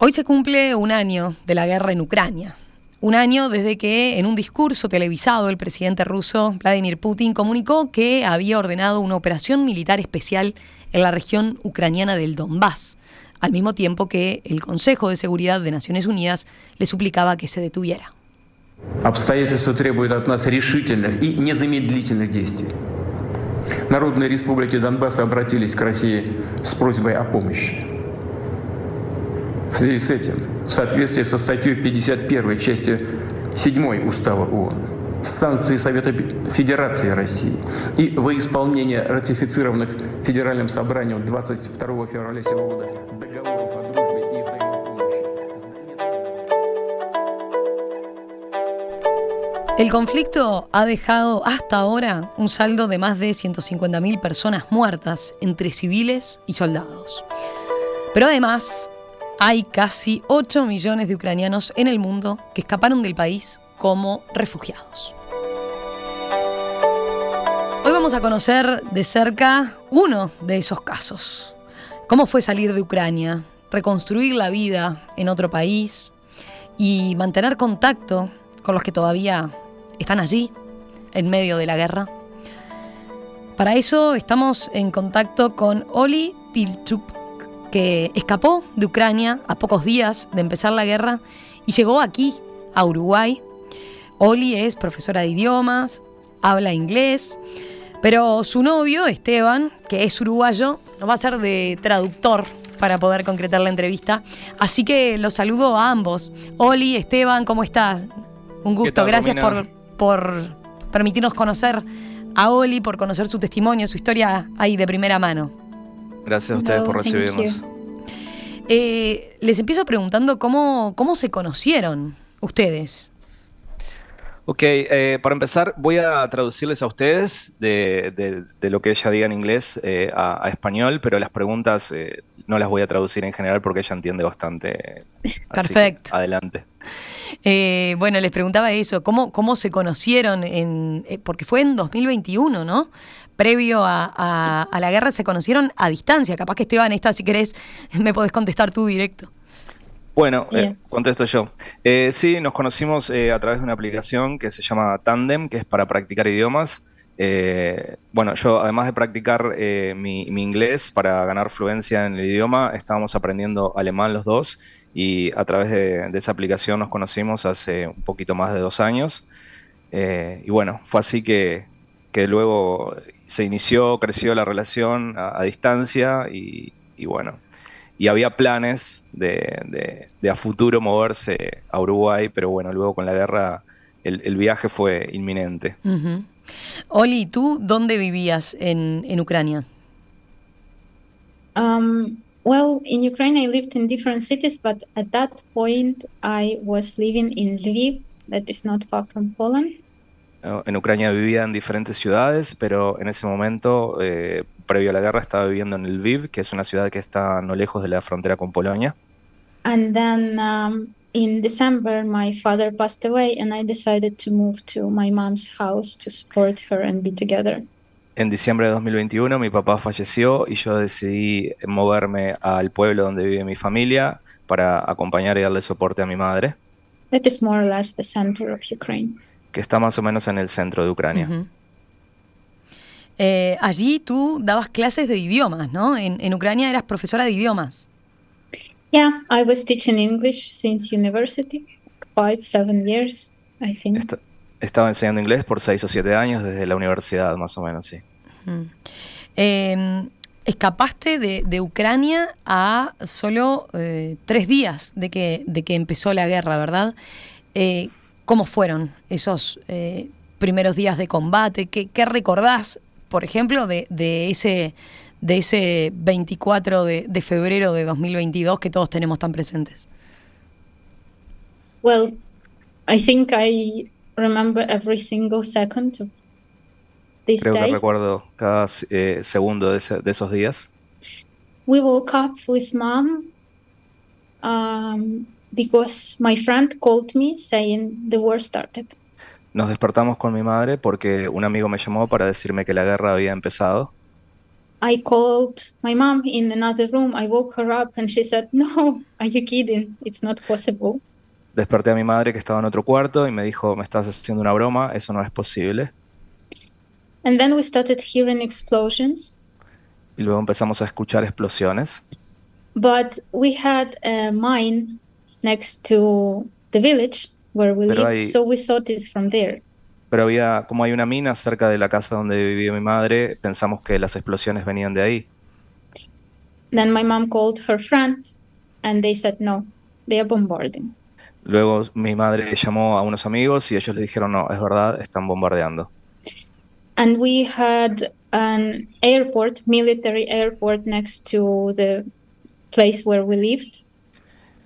Hoy se cumple un año de la guerra en Ucrania. Un año desde que en un discurso televisado el presidente ruso Vladimir Putin comunicó que había ordenado una operación militar especial en la región ucraniana del Donbass, al mismo tiempo que el Consejo de Seguridad de Naciones Unidas le suplicaba que se detuviera. Обстоятельства требуют от нас решительных и незамедлительных действий. Народные республики Донбасса обратились к России с просьбой о помощи. В связи с этим, в соответствии со статьей 51 части 7 Устава ООН, санкции Совета Федерации России и во исполнение ратифицированных Федеральным собранием 22 февраля сего года договоров о дружбе и взаимопомощи с El conflicto ha dejado hasta ahora un saldo de más de 150.000 personas muertas entre civiles y soldados. Pero además, hay casi 8 millones de ucranianos en el mundo que escaparon del país como refugiados. Hoy vamos a conocer de cerca uno de esos casos. ¿Cómo fue salir de Ucrania, reconstruir la vida en otro país y mantener contacto con los que todavía están allí, en medio de la guerra? Para eso estamos en contacto con Oli Pilchup, que escapó de Ucrania a pocos días de empezar la guerra y llegó aquí, a Uruguay. Oli es profesora de idiomas, habla inglés, pero su novio, Esteban, que es uruguayo, nos va a ser de traductor para poder concretar la entrevista. Así que los saludo a ambos. Oli, Esteban, ¿cómo estás? Un gusto, gracias por, por permitirnos conocer a Oli, por conocer su testimonio, su historia ahí de primera mano. Gracias a ustedes por recibirnos. Eh, les empiezo preguntando cómo, cómo se conocieron ustedes. Ok, eh, para empezar voy a traducirles a ustedes de, lo que ella diga en inglés eh, a, español, pero las preguntas no las voy a traducir en general porque ella entiende bastante. Perfecto. Adelante. bueno, les preguntaba eso, ¿cómo, cómo se conocieron? En, porque fue en 2021, ¿no? Previo a, la guerra se conocieron a distancia. Capaz que Esteban, esta, si querés, me podés contestar tú directo. Bueno, eh, contesto yo. Eh, sí, nos conocimos eh, a través de una aplicación que se llama Tandem, que es para practicar idiomas. bueno, yo además de practicar mi, inglés para ganar fluencia en el idioma, estábamos aprendiendo alemán los dos y a través de, de esa aplicación nos conocimos hace un poquito más de dos años. y bueno, fue así que, que luego se inició, creció la relación a, distancia y, bueno, y había planes de, a futuro moverse a Uruguay, pero bueno, luego con la guerra el, viaje fue inminente. Oli, ¿tú dónde vivías en, en Ucrania? Um, well, in Ukraine I lived in different cities, but at that point I was living in Lviv, that is not far from Poland. En Ucrania vivía en diferentes ciudades, pero en ese momento, eh, previo a la guerra, estaba viviendo en Lviv, que es una ciudad que está no lejos de la frontera con Polonia. And then um, in December, my father passed away, and I decided to move to my mom's house to support her and be together. En diciembre de 2021 mi papá falleció y yo decidí moverme al pueblo donde vive mi familia para acompañar y darle soporte a mi madre. That is more or less the center of Ukraine que está más o menos en el centro de Ucrania. Eh, allí tú dabas clases de idiomas, ¿no? En, Ucrania eras profesora de idiomas. Yeah, I was teaching English since university, five, seven years, I think. estaba enseñando inglés por seis o siete años desde la universidad, más o menos, sí. Em, escapaste de, Ucrania a solo eh, tres días de que, de que empezó la guerra, ¿verdad? Eh, ¿Cómo fueron esos eh, primeros días de combate? ¿Qué, recordás, por ejemplo, de, ese, de ese 24 de, febrero de 2022 que todos tenemos tan presentes? Well, I think I remember every single second of this Creo que recuerdo cada eh, segundo de, esos días. We woke up with mom. Um, because my friend called me saying the war started. Nos despertamos con mi madre porque un amigo me llamó para decirme que la guerra había empezado. I called my mom in another room. I woke her up and she said, No, are you kidding? It's not possible. Desperté a mi madre que estaba en otro cuarto y me dijo, me estás haciendo una broma, eso no es posible. And then we started hearing explosions. Y luego empezamos a escuchar explosiones. But we had a mine next to the village where we Pero lived, hay- so we thought it's from there. Pero había, como hay una mina cerca de la casa donde vivía mi madre, pensamos que las explosiones venían de ahí. Then my mom called her friends and they said, No, they are bombarding. Luego mi madre llamó a unos amigos y ellos le dijeron, no, es verdad, están bombardeando. And we had an airport, military airport, next to the place where we lived.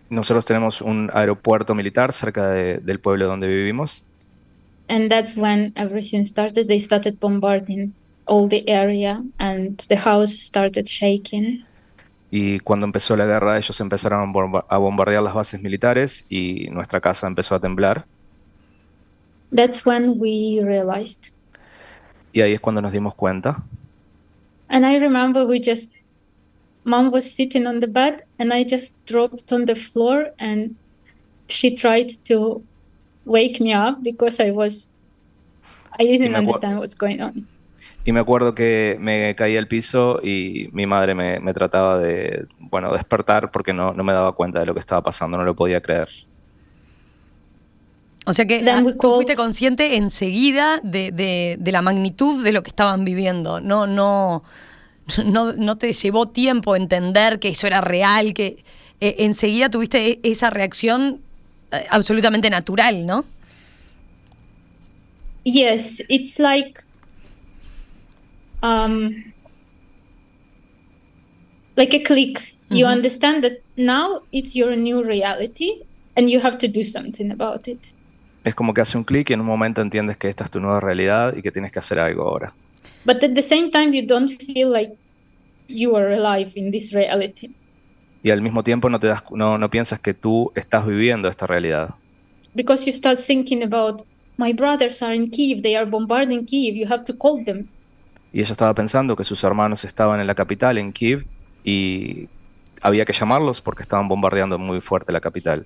Nosotros tenemos un aeropuerto militar cerca de- del pueblo donde vivimos And that's when everything started. They started bombarding all the area, and the house started shaking. y cuando empezó la guerra ellos empezaron a bombardear las bases militares y nuestra casa empezó a temblar That's when we realized. y ahí es cuando nos dimos cuenta. And I remember we just, mom was sitting on the bed, and I just dropped on the floor, and she tried to wake me up because I was, I didn't understand what's going on. Y me acuerdo que me caí al piso y mi madre me, me trataba de, bueno, despertar porque no, no me daba cuenta de lo que estaba pasando, no lo podía creer. O sea que ah, tú fuiste consciente enseguida de, de- de la magnitud de lo que estaban viviendo. No, no, no, no te llevó tiempo entender que eso era real, que eh, enseguida tuviste e- esa reacción eh, absolutamente natural, ¿no? Yes, it's like um like a click. You Mhm. understand that now it's your new reality and you have to do something about it. Es como que hace un clic y en un momento entiendes que esta es tu nueva realidad y que tienes que hacer algo ahora. But at the same time you don't feel like you are alive in this reality. Y al mismo tiempo no, te das, no, no piensas que tú estás viviendo esta realidad. Because you start thinking about my brothers are in Kiev, they are bombarding Kiev, you have to call them. Y ella estaba pensando que sus hermanos estaban en la capital, en Kiev, y había que llamarlos porque estaban bombardeando muy fuerte la capital.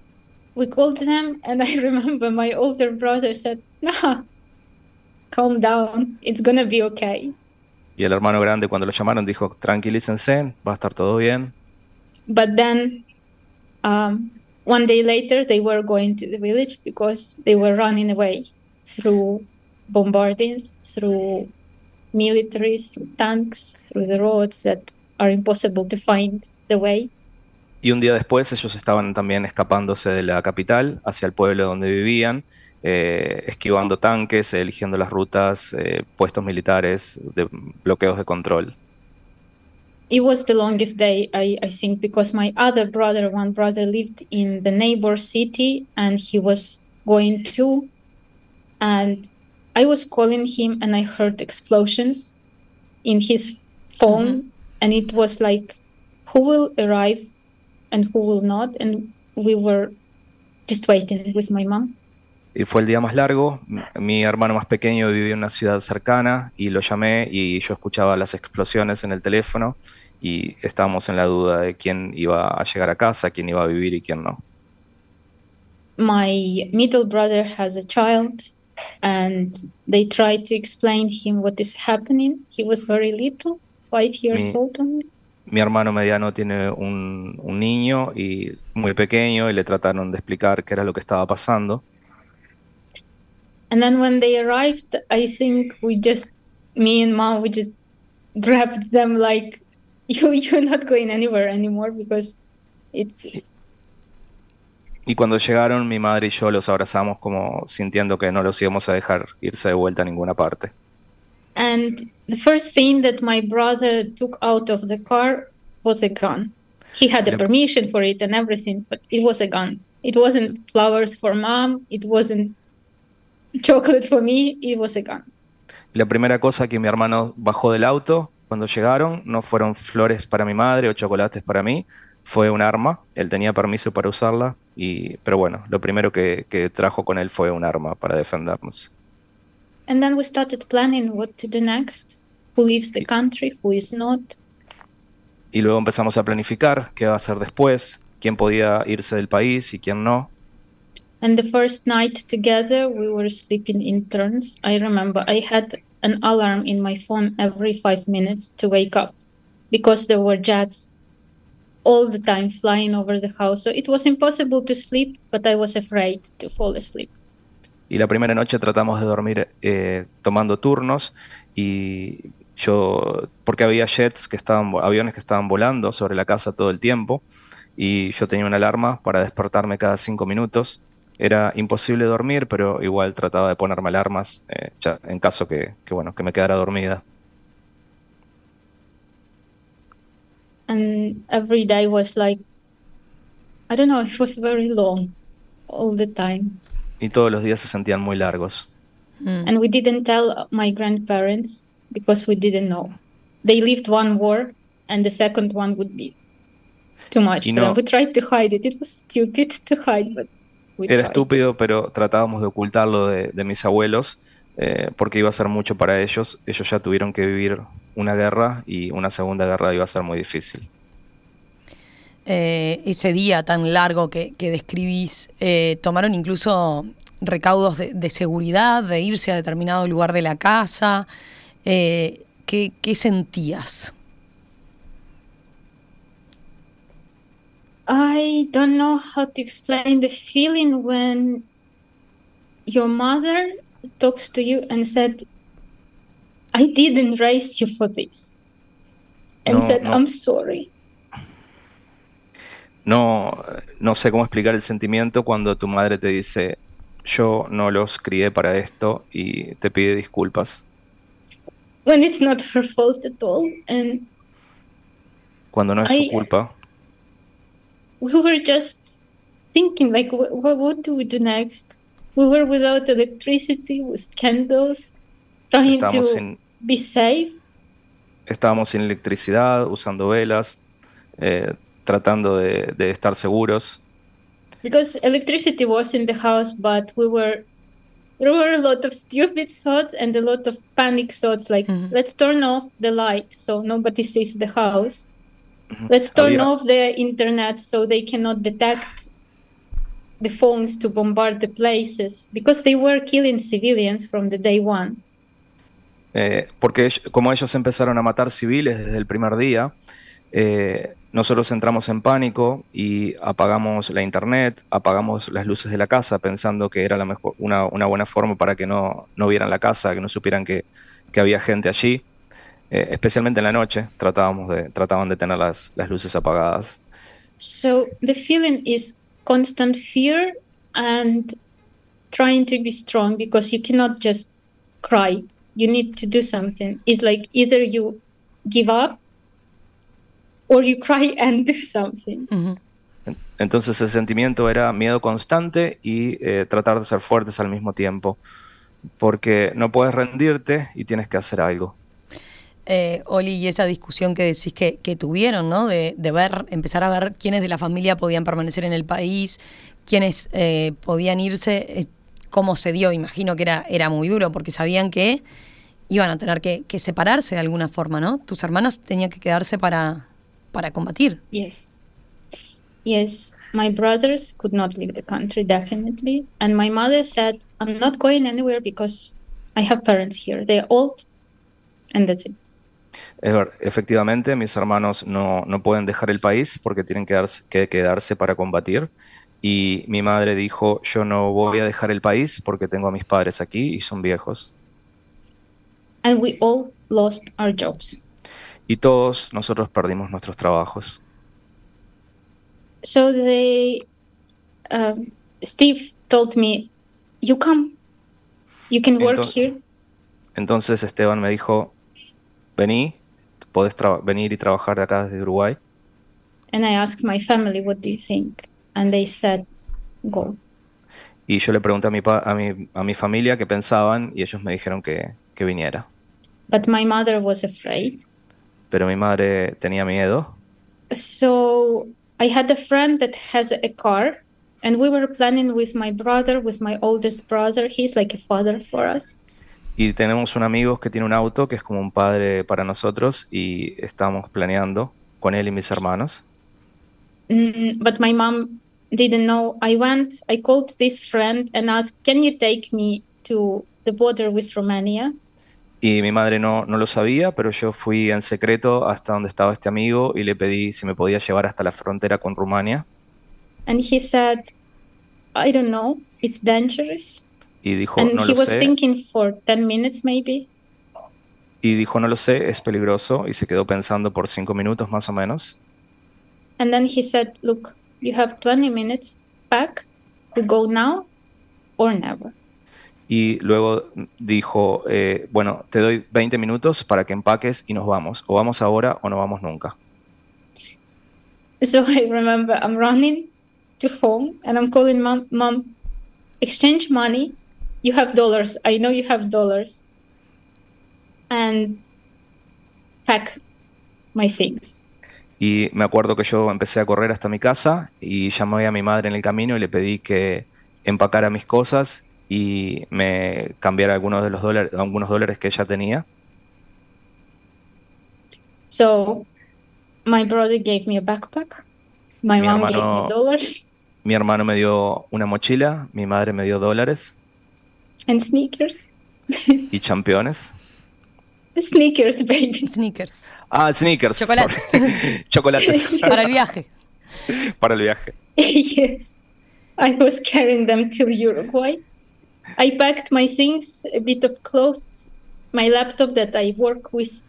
We called them and I remember my older brother said, "No. Calm down. It's going to be okay." Y el hermano grande cuando lo llamaron dijo, tranquilícense, va a estar todo bien. But then um, one day later, they were going to the village because they were running away through bombardings, through military, through tanks, through the roads that are impossible to find the way. Y un día después ellos estaban también escapándose de la capital hacia el pueblo donde vivían, eh, esquivando tanques, eligiendo las rutas, eh, puestos militares, de bloqueos de control. It was the longest day, I, I think, because my other brother, one brother, lived in the neighbor city and he was going too. And I was calling him and I heard explosions in his phone. And it was like, who will arrive and who will not? And we were just waiting with my mom. Y fue el día más largo. Mi hermano más pequeño vivía en una ciudad cercana y lo llamé y yo escuchaba las explosiones en el teléfono y estábamos en la duda de quién iba a llegar a casa, quién iba a vivir y quién no. my middle brother has a child and they tried to explain him what is happening he was very little five years Mi- old only Mi hermano mediano tiene un, un niño y muy pequeño y le trataron de explicar qué era lo que estaba pasando. And then when they arrived i think we just me and mom we just grabbed them like you you're not going anywhere anymore because it's Y cuando llegaron, mi madre y yo los abrazamos como sintiendo que no los íbamos a dejar irse de vuelta a ninguna parte. and the first thing that my brother took out of the car was a gun he had Yep. permission for it and everything but it was a gun it wasn't flowers for mom it wasn't chocolate for me a gun La primera cosa que mi hermano bajó del auto cuando llegaron no fueron flores para mi madre o chocolates para mí, fue un arma. Él tenía permiso para usarla, y, pero bueno, lo primero que, que trajo con él fue un arma para defendernos. and then we started planning what to do next who leaves the country, who is not. Y luego empezamos a planificar qué va a hacer después, quién podía irse del país y quién no. And the first night together, we were sleeping in turns. I remember I had an alarm in my phone every five minutes to wake up because there were jets all the time flying over the house. So it was impossible to sleep, but I was afraid to fall asleep. Y la primera noche tratamos de dormir eh, tomando turnos y yo, porque había jets que estaban, aviones que estaban volando sobre la casa todo el tiempo y yo tenía una alarma para despertarme cada cinco minutos. Era imposible dormir, pero igual trataba de ponerme alarmas eh, ya, en caso que, que, bueno, que me quedara dormida. And every day was like, I don't know, it was very long all the time. Y todos los días se sentían muy largos. Mm. And we didn't tell my grandparents because we didn't know. They lived one war, and the second one would be too much them. We tried to hide it. It was stupid to hide, but Era tried. estúpido, pero tratábamos de ocultarlo de, de mis abuelos eh, porque iba a ser mucho para ellos. Ellos ya tuvieron que vivir una guerra y una segunda guerra iba a ser muy difícil. Eh, ese día tan largo que, que describís, eh, tomaron incluso recaudos de, de, seguridad, de irse a determinado lugar de la casa. ¿qué, ¿Qué sentías? I don't know how to explain the feeling when your mother talks to you and said, I didn't raise you for this. And no, said, no. I'm sorry. No, no sé cómo explicar el sentimiento cuando tu madre te dice, yo no los crié para esto y te pide disculpas. When it's not her fault at all. And cuando no es I, su culpa. We were just thinking, like, what, what do we do next? We were without electricity, with candles, trying Estábamos to sin, be safe. estábamos sin electricidad, usando velas, eh, tratando de, de estar seguros. Because electricity was in the house, but we were there were a lot of stupid thoughts and a lot of panic thoughts like Mhm. let's turn off the light so nobody sees the house let's turn off the internet so they cannot detect the phones to bombard the places because they were killing civilians from the day one Eh, porque como ellos empezaron a matar civiles desde el primer día, eh, nosotros entramos en pánico y apagamos la internet, apagamos las luces de la casa pensando que era la mejor, una, una buena forma para que no, no vieran la casa, que no supieran que, que había gente allí. Eh, especialmente en la noche tratábamos de, trataban de tener las, las luces apagadas. so the feeling is constant fear and trying to be strong because you cannot just cry you need to do something it's like either you give up or you cry and do something Ujú. En- Entonces el sentimiento era miedo constante y eh, tratar de ser fuertes al mismo tiempo, porque no puedes rendirte y tienes que hacer algo. Eh, Oli, y esa discusión que decís que, tuvieron, ¿no? De, ver, empezar a ver quiénes de la familia podían permanecer en el país, quiénes eh, podían irse, eh, cómo se dio, imagino que era, muy duro, porque sabían que iban a tener que, separarse de alguna forma, ¿no? Tus hermanos tenían que quedarse para, para combatir. yes yes my brothers could not leave the country definitely and my mother said i'm not going anywhere because i have parents here they're old and that's it efectivamente, mis hermanos no, no pueden dejar el país porque tienen que, darse- que quedarse para combatir. Y mi madre dijo, yo no voy a dejar el país porque tengo a mis padres aquí y son viejos. and we all lost our jobs Y todos nosotros perdimos nuestros trabajos. so they um, steve told me you come you can work Entonces- here Entonces Esteban me dijo, vení, podés venir y trabajar de acá desde Uruguay. and i asked my family what do you think and they said go Y yo le pregunté a mi, pa- a mi, a mi familia qué pensaban y ellos me dijeron que, que viniera. but my mother was afraid Pero mi madre tenía miedo. so i had a friend that has a car and we were planning with my brother with my oldest brother he's like a father for us Y tenemos un amigo que tiene un auto que es como un padre para nosotros y estamos planeando con él y mis hermanos. Mm, but my mom didn't know. I went, I called this friend and asked, Can you take me to the border with Romania? Y mi madre no, no lo sabía, pero yo fui en secreto hasta donde estaba este amigo y le pedí si me podía llevar hasta la frontera con Rumania. And he said, I don't know, it's dangerous. Y dijo, And no he lo was sé. thinking for 10 minutes maybe. Y dijo, no lo sé, es peligroso. Y se quedó pensando por cinco minutos más o menos. And then he said, Look, you have 20 minutes back. We go now or never. Y luego dijo, eh, bueno, te doy 20 minutos para que empaques y nos vamos. O vamos ahora o no vamos nunca. So I remember I'm running to home and I'm calling mom, mom, exchange money. You have dollars. I know you have dollars. And pack my things. Y me acuerdo que yo empecé a correr hasta mi casa y llamé a mi madre en el camino y le pedí que empacara mis cosas y me cambiara algunos de los dólares, algunos dólares que ella tenía. So my brother gave me a backpack. My Mi mom gave me dollars Mi hermano me dio una mochila, mi madre me dio dólares and sneakers. y championes. Sneakers, baby. Sneakers. Ah, sneakers. Chocolates. Chocolates Para el viaje. para el viaje. yes. I was carrying them to Uruguay. I packed my things, a bit of clothes, my laptop that I work with,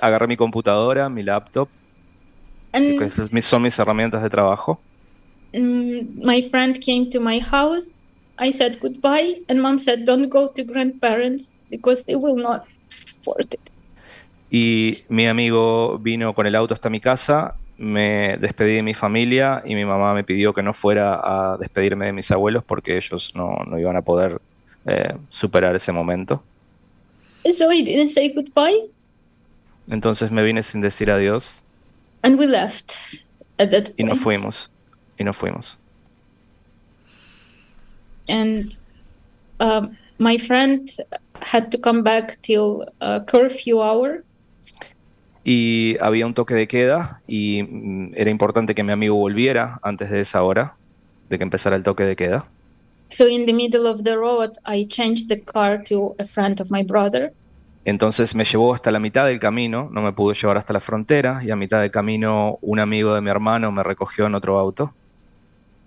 Agarré mi computadora, mi laptop, and que son mis herramientas de trabajo. mm, my friend came to my house. I said goodbye, and mom said, Don't go to grandparents because they will not support it. Y mi amigo vino con el auto hasta mi casa, me despedí de mi familia y mi mamá me pidió que no fuera a despedirme de mis abuelos porque ellos no, no iban a poder eh, superar ese momento. So I didn't say goodbye, Entonces me vine sin decir adiós and we left at that y nos point. fuimos. Y nos fuimos. And um, my friend had to come back till uh, curfew hour Y había un toque de queda y mm, era importante que mi amigo volviera antes de esa hora, de que empezara el toque de queda. so in the middle of the road i changed the car to a friend of my brother Entonces me llevó hasta la mitad del camino, no me pudo llevar hasta la frontera y a mitad del camino un amigo de mi hermano me recogió en otro auto.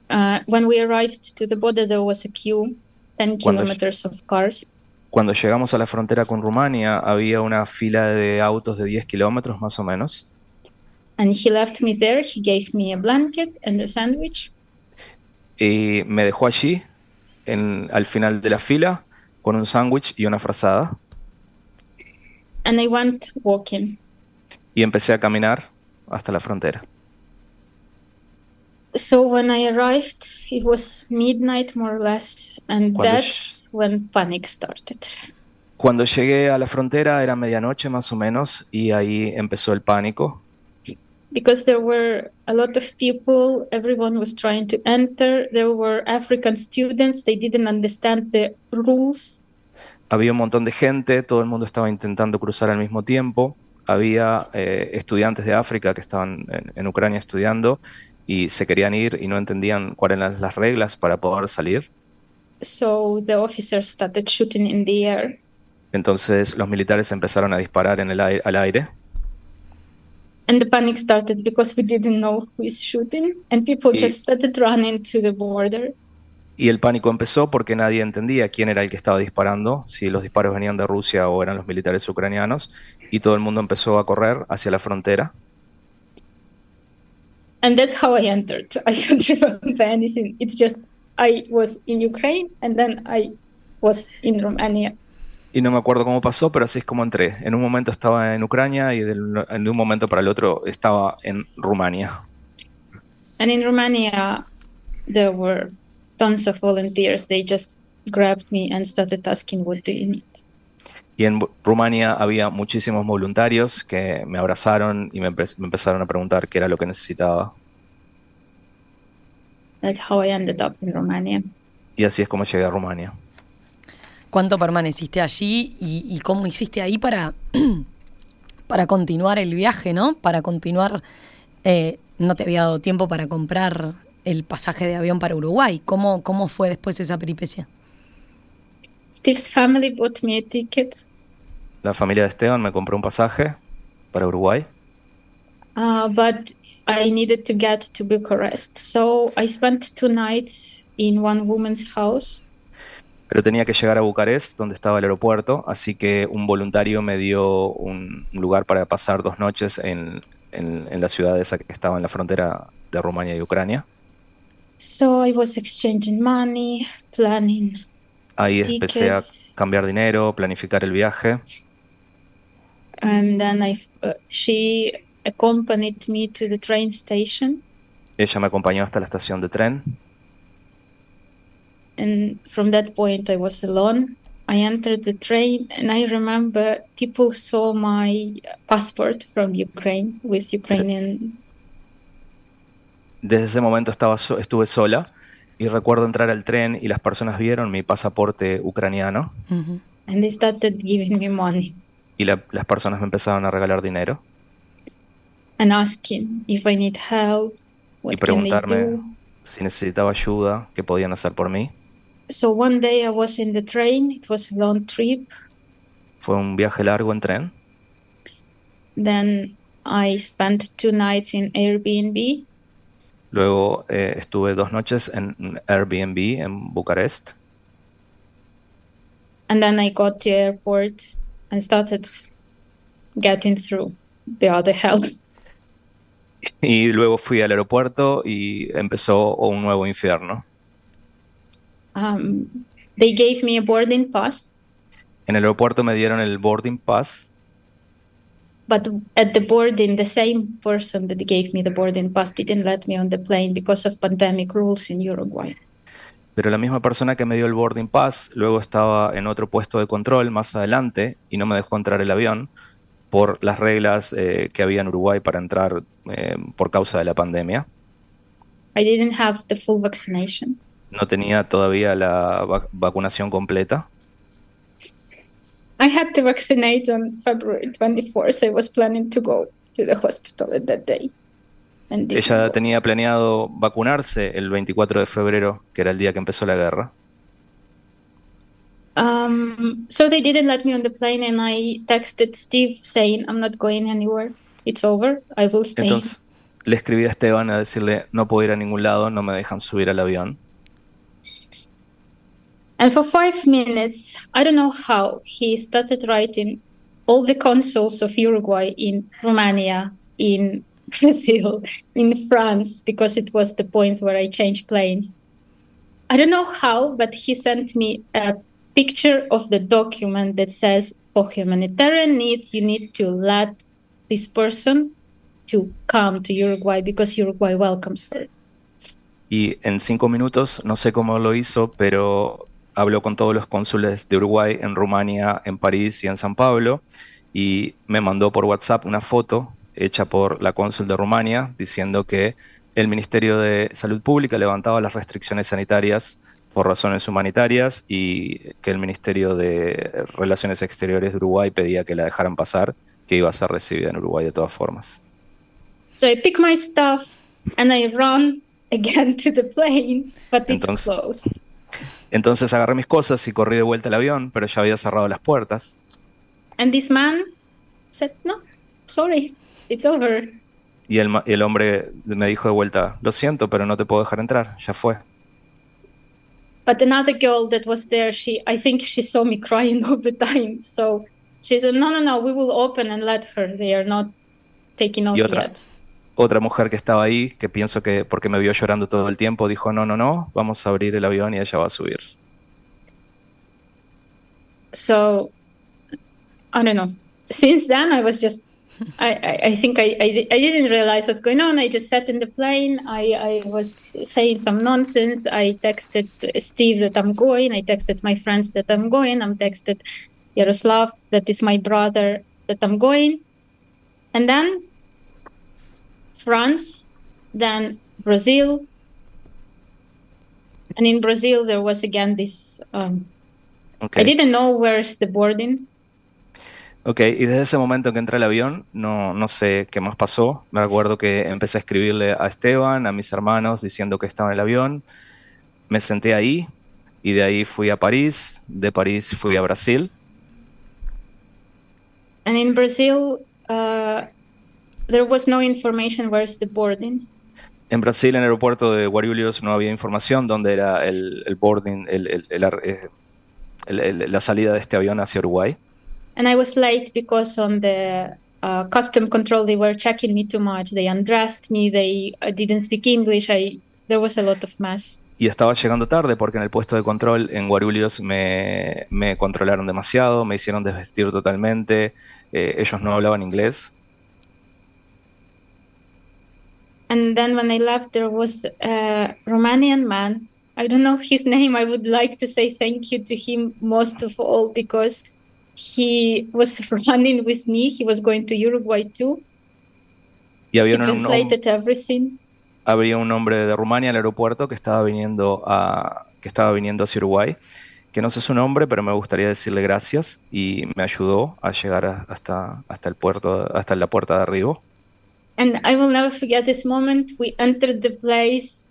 Uh, when we arrived to the border there was a queue 10 Cuando- kilometers of cars. Cuando llegamos a la frontera con Rumania había una fila de autos de 10 kilómetros más o menos. And he left me there. He gave me a blanket and a sandwich. Y me dejó allí en- al final de la fila con un sándwich y una frazada. And i went walking. Y empecé a caminar hasta la frontera. So when i arrived it was midnight more or less and Cuando that's when panic started. Cuando llegué a la frontera era medianoche más o menos y ahí empezó el pánico. Because there were a lot of people everyone was trying to enter. There were african students they didn't understand the rules. Había un montón de gente, todo el mundo estaba intentando cruzar al mismo tiempo. Había eh, estudiantes de África que estaban en, en Ucrania estudiando y se querían ir y no entendían cuáles eran las reglas para poder salir. so the officers started shooting in the air Entonces los militares empezaron a disparar en el aire, al aire and the panic started because we didn't know who is shooting and people Y- just started running to the border y el pánico empezó porque nadie entendía quién era el que estaba disparando, si los disparos venían de Rusia o eran los militares ucranianos y todo el mundo empezó a correr hacia la frontera. And that's how i entered i don't remember anything it's just i was in ukraine and then i was in romania Y no me acuerdo cómo pasó, pero así es como entré. En un momento estaba en Ucrania y del- de un momento para el otro estaba en Rumania. And in Romania, there were tons of volunteers. They just grabbed me and started asking, What do you need? Y en Rumania había muchísimos voluntarios que me abrazaron y me, empe- me empezaron a preguntar qué era lo que necesitaba. That's how I ended up in Romania. Y así es como llegué a Rumania. cuánto permaneciste allí y, cómo hiciste ahí para, para continuar el viaje, ¿no? Para continuar, eh, no te había dado tiempo para comprar el pasaje de avión para Uruguay. ¿Cómo, cómo fue después esa peripecia? Steve's family bought me a ticket. La familia de Esteban me compró un pasaje para Uruguay. Uh, but I needed to get to Bucharest, so I spent two nights in one woman's house. Pero tenía que llegar a Bucarest, donde estaba el aeropuerto, así que un voluntario me dio un, lugar para pasar dos noches en, en, en la ciudad esa que estaba en la frontera de Rumania y Ucrania. So I was exchanging money, planning. Ahí empecé a cambiar dinero, planificar el viaje. And then I, uh, she accompanied me to the train station. Ella me acompañó hasta la estación de tren. And from that point I was alone. I entered the train and I remember people saw my passport from Ukraine with Ukrainian desde ese momento estaba estuve sola y recuerdo entrar al tren y las personas vieron mi pasaporte ucraniano. Y las personas me empezaron a regalar dinero. y preguntarme si necesitaba ayuda, qué podían hacer por mí. Fue un viaje largo en tren. Then I spent two nights in Airbnb. Luego eh, estuve dos noches en Airbnb en Bucarest. And then I got to airport and started getting through the other hell. Y luego fui al aeropuerto y empezó un nuevo infierno. Um, they gave me a boarding pass. En el aeropuerto me dieron el boarding pass but at the boarding, the same person that gave me the boarding pass didn't let me on the plane because of pandemic rules in Uruguay. Pero la misma persona que me dio el boarding pass luego estaba en otro puesto de control más adelante y no me dejó entrar el avión por las reglas eh, que había en Uruguay para entrar eh, por causa de la pandemia. I didn't have the full vaccination. No tenía todavía la vac vacunación completa. I had to vaccinate on February 24th. I was planning to go to the hospital at that day. And Ella tenía planeado vacunarse el 24 de febrero, que era el día que empezó la guerra. Um, so they didn't let me on the plane, and I texted Steve saying, "I'm not going anywhere. It's over. I will stay." Entonces le escribí a Esteban a decirle, no puedo ir a ningún lado, no me dejan subir al avión. And for five minutes, I don't know how, he started writing all the consuls of Uruguay in Romania, in Brazil, in France, because it was the point where I changed planes. I don't know how, but he sent me a picture of the document that says for humanitarian needs, you need to let this person to come to Uruguay because Uruguay welcomes her. Y en cinco minutos, no sé cómo lo hizo, pero habló con todos los cónsules de Uruguay en Rumania, en París y en San Pablo y me mandó por WhatsApp una foto hecha por la cónsul de Rumania diciendo que el Ministerio de Salud Pública levantaba las restricciones sanitarias por razones humanitarias y que el Ministerio de Relaciones Exteriores de Uruguay pedía que la dejaran pasar, que iba a ser recibida en Uruguay de todas formas. So I pick my stuff and I run again to the plane, but it's closed. Entonces agarré mis cosas y corrí de vuelta al avión, pero ya había cerrado las puertas. And this man said, "No, sorry, it's over." Y el, el hombre me dijo de vuelta, "Lo siento, pero no te puedo dejar entrar, ya fue." But another girl that was there, she I think she saw me crying all the time, so she said, "No, no, no, we will open and let her. They are not taking off yet." Otra mujer que estaba ahí, que pienso que porque me vio llorando todo el tiempo, dijo, no, no, no, vamos a abrir el avión y ella va a subir. So, I don't know. Since then, I was just, I, I, think I, I, I, didn't realize what's going on. I just sat in the plane. I, I was saying some nonsense. I texted Steve that I'm going. I texted my friends that I'm going. I'm texted Yaroslav, that is my brother, that I'm going. And then France, then Brazil. And in Brazil, there was again this um, Okay. I didn't know where's the boarding. Ok, y desde ese momento que entré al avión, no, no sé qué más pasó. Me acuerdo que empecé a escribirle a Esteban, a mis hermanos, diciendo que estaba en el avión. Me senté ahí y de ahí fui a París. De París fui a Brasil. And in Brazil, uh, there was no information where's the boarding. En Brasil, en el aeropuerto de Guarulhos, no había información dónde era el, el boarding, el, el, la salida de este avión hacia Uruguay. And I was late because on the uh, custom control they were checking me too much. They undressed me. They uh, didn't speak English. I there was a lot of mess. Y estaba llegando tarde porque en el puesto de control en Guarulhos me, me controlaron demasiado, me hicieron desvestir totalmente. Eh, ellos no hablaban inglés. And then when I left, there was a Romanian man I don't know his name. I would like to say thank you to him most of all because he was running with me. He was going to Uruguay too. Y había he un, translated everything. Había un hombre de Rumania al aeropuerto que estaba viniendo a que estaba viniendo hacia Uruguay, que no sé su nombre, pero me gustaría decirle gracias y me ayudó a llegar a, hasta hasta el puerto, hasta la puerta de arribo. And I will never forget this moment. We entered the place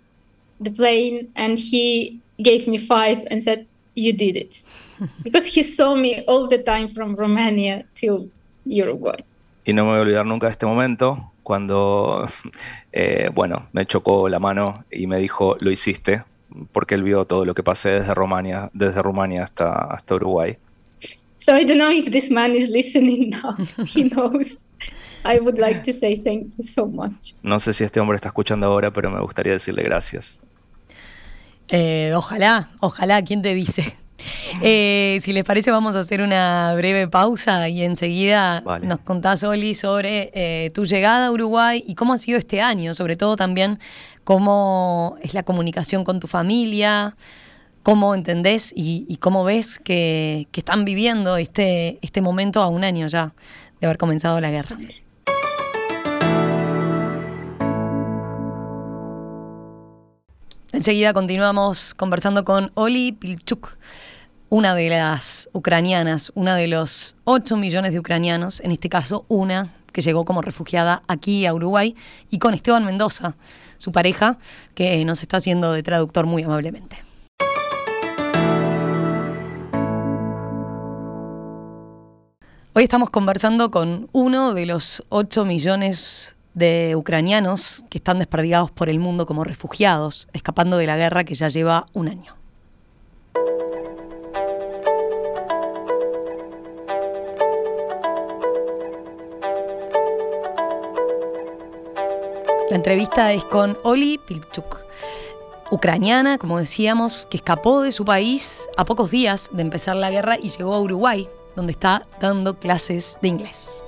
the plane and he gave me five and said, You did it. Because he saw me all the time from Romania till Uruguay. Y no me voy a olvidar nunca de este momento cuando, eh, bueno, me chocó la mano y me dijo, lo hiciste, porque él vio todo lo que pasé desde Rumania, desde Rumania hasta, hasta Uruguay. So I don't know if this man is listening now. He knows. I would like to say thank you so much. No sé si este hombre está escuchando ahora, pero me gustaría decirle gracias. Eh, ojalá, ojalá, ¿quién te dice? Eh, si les parece, vamos a hacer una breve pausa y enseguida nos contás, Oli, sobre eh, tu llegada a Uruguay y cómo ha sido este año, sobre todo también cómo es la comunicación con tu familia, cómo entendés y, cómo ves que, que, están viviendo este, este momento a un año ya de haber comenzado la guerra. Enseguida continuamos conversando con Oli Pilchuk, una de las ucranianas, una de los 8 millones de ucranianos, en este caso una que llegó como refugiada aquí a Uruguay, y con Esteban Mendoza, su pareja, que nos está haciendo de traductor muy amablemente. Hoy estamos conversando con uno de los 8 millones de ucranianos que están desperdigados por el mundo como refugiados, escapando de la guerra que ya lleva un año. La entrevista es con Oli Pilchuk, ucraniana, como decíamos, que escapó de su país a pocos días de empezar la guerra y llegó a Uruguay, donde está dando clases de inglés.